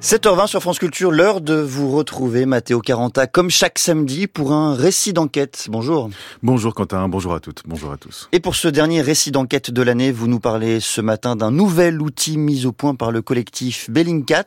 7h20 sur France Culture, l'heure de vous retrouver, Mathéo Caranta, comme chaque samedi, pour un récit d'enquête. Bonjour. Bonjour Quentin, bonjour à toutes, bonjour à tous. Et pour ce dernier récit d'enquête de l'année, vous nous parlez ce matin d'un nouvel outil mis au point par le collectif Bellingcat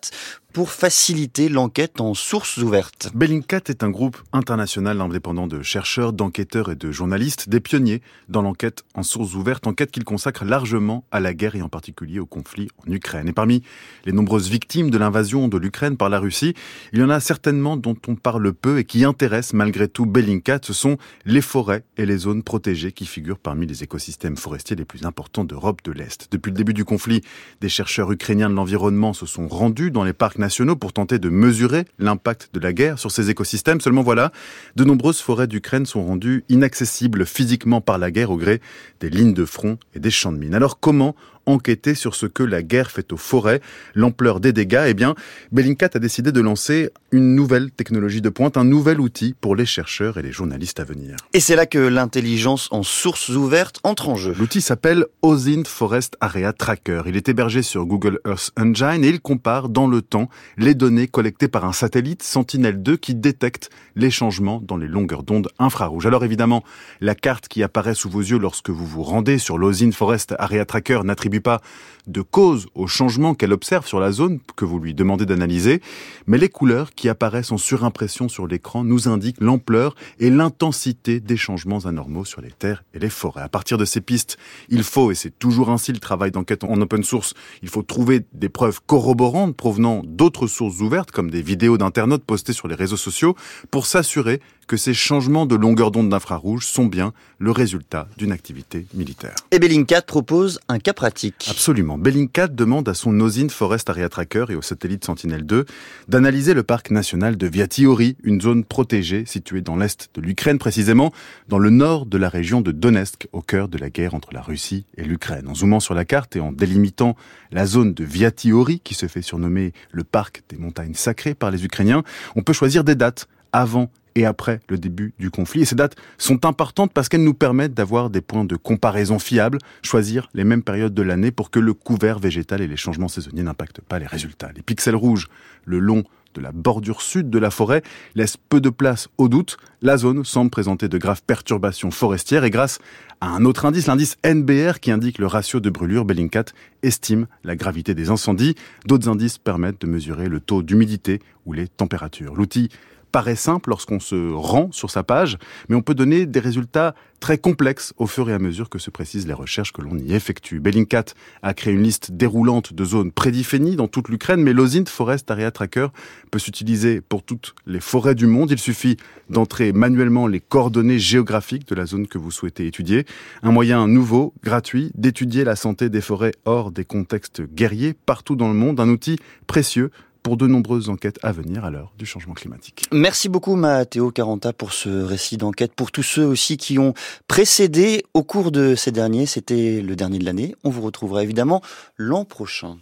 pour faciliter l'enquête en sources ouvertes. Bellingcat est un groupe international indépendant de chercheurs, d'enquêteurs et de journalistes, des pionniers dans l'enquête en sources ouvertes, enquête qu'ils consacrent largement à la guerre et en particulier au conflit en Ukraine. Et parmi les nombreuses victimes de l'invasion de l'Ukraine par la Russie, il y en a certainement dont on parle peu et qui intéressent malgré tout Bellingcat, ce sont les forêts et les zones protégées qui figurent parmi les écosystèmes forestiers les plus importants d'Europe de l'Est. Depuis le début du conflit, des chercheurs ukrainiens de l'environnement se sont rendus dans les parcs nationaux pour tenter de mesurer l'impact de la guerre sur ces écosystèmes. Seulement voilà, de nombreuses forêts d'Ukraine sont rendues inaccessibles physiquement par la guerre au gré des lignes de front et des champs de mines. Alors comment enquêter sur ce que la guerre fait aux forêts, l'ampleur des dégâts, eh bien, Bellingcat a décidé de lancer une nouvelle technologie de pointe, un nouvel outil pour les chercheurs et les journalistes à venir. Et c'est là que l'intelligence en sources ouvertes entre en jeu. L'outil s'appelle OSINT Forest Area Tracker. Il est hébergé sur Google Earth Engine et il compare dans le temps les données collectées par un satellite Sentinel-2 qui détecte les changements dans les longueurs d'onde infrarouges. Alors évidemment, la carte qui apparaît sous vos yeux lorsque vous vous rendez sur l'OSINT Forest Area Tracker n'attribue pas de cause au changement qu'elle observe sur la zone que vous lui demandez d'analyser, mais les couleurs qui apparaissent en surimpression sur l'écran nous indiquent l'ampleur et l'intensité des changements anormaux sur les terres et les forêts. À partir de ces pistes, il faut, et c'est toujours ainsi le travail d'enquête en open source, il faut trouver des preuves corroborantes provenant d'autres sources ouvertes, comme des vidéos d'internautes postées sur les réseaux sociaux, pour s'assurer que ces changements de longueur d'onde d'infrarouge sont bien le résultat d'une activité militaire. Et Bellingcat propose un cas pratique. Absolument. Bellingcat demande à son OSINT Forest Area Tracker et au satellite Sentinel-2 d'analyser le parc national de Viatyori, une zone protégée située dans l'est de l'Ukraine, précisément dans le nord de la région de Donetsk, au cœur de la guerre entre la Russie et l'Ukraine. En zoomant sur la carte et en délimitant la zone de Viatyori, qui se fait surnommer le parc des montagnes sacrées par les Ukrainiens, on peut choisir des dates avant et après le début du conflit. Et ces dates sont importantes parce qu'elles nous permettent d'avoir des points de comparaison fiables, choisir les mêmes périodes de l'année pour que le couvert végétal et les changements saisonniers n'impactent pas les résultats. Les pixels rouges le long de la bordure sud de la forêt laissent peu de place au doute. La zone semble présenter de graves perturbations forestières et grâce à un autre indice, l'indice NBR qui indique le ratio de brûlure, Bellingcat estime la gravité des incendies. D'autres indices permettent de mesurer le taux d'humidité ou les températures. L'outil paraît simple lorsqu'on se rend sur sa page, mais on peut donner des résultats très complexes au fur et à mesure que se précisent les recherches que l'on y effectue. Bellingcat a créé une liste déroulante de zones prédéfinies dans toute l'Ukraine, mais l'OSINT Forest Area Tracker peut s'utiliser pour toutes les forêts du monde. Il suffit d'entrer manuellement les coordonnées géographiques de la zone que vous souhaitez étudier. Un moyen nouveau, gratuit, d'étudier la santé des forêts hors des contextes guerriers partout dans le monde. Un outil précieux pour de nombreuses enquêtes à venir à l'heure du changement climatique. Merci beaucoup Mathéo Caranta pour ce récit d'enquête. Pour tous ceux aussi qui ont précédé au cours de ces derniers, c'était le dernier de l'année. On vous retrouvera évidemment l'an prochain.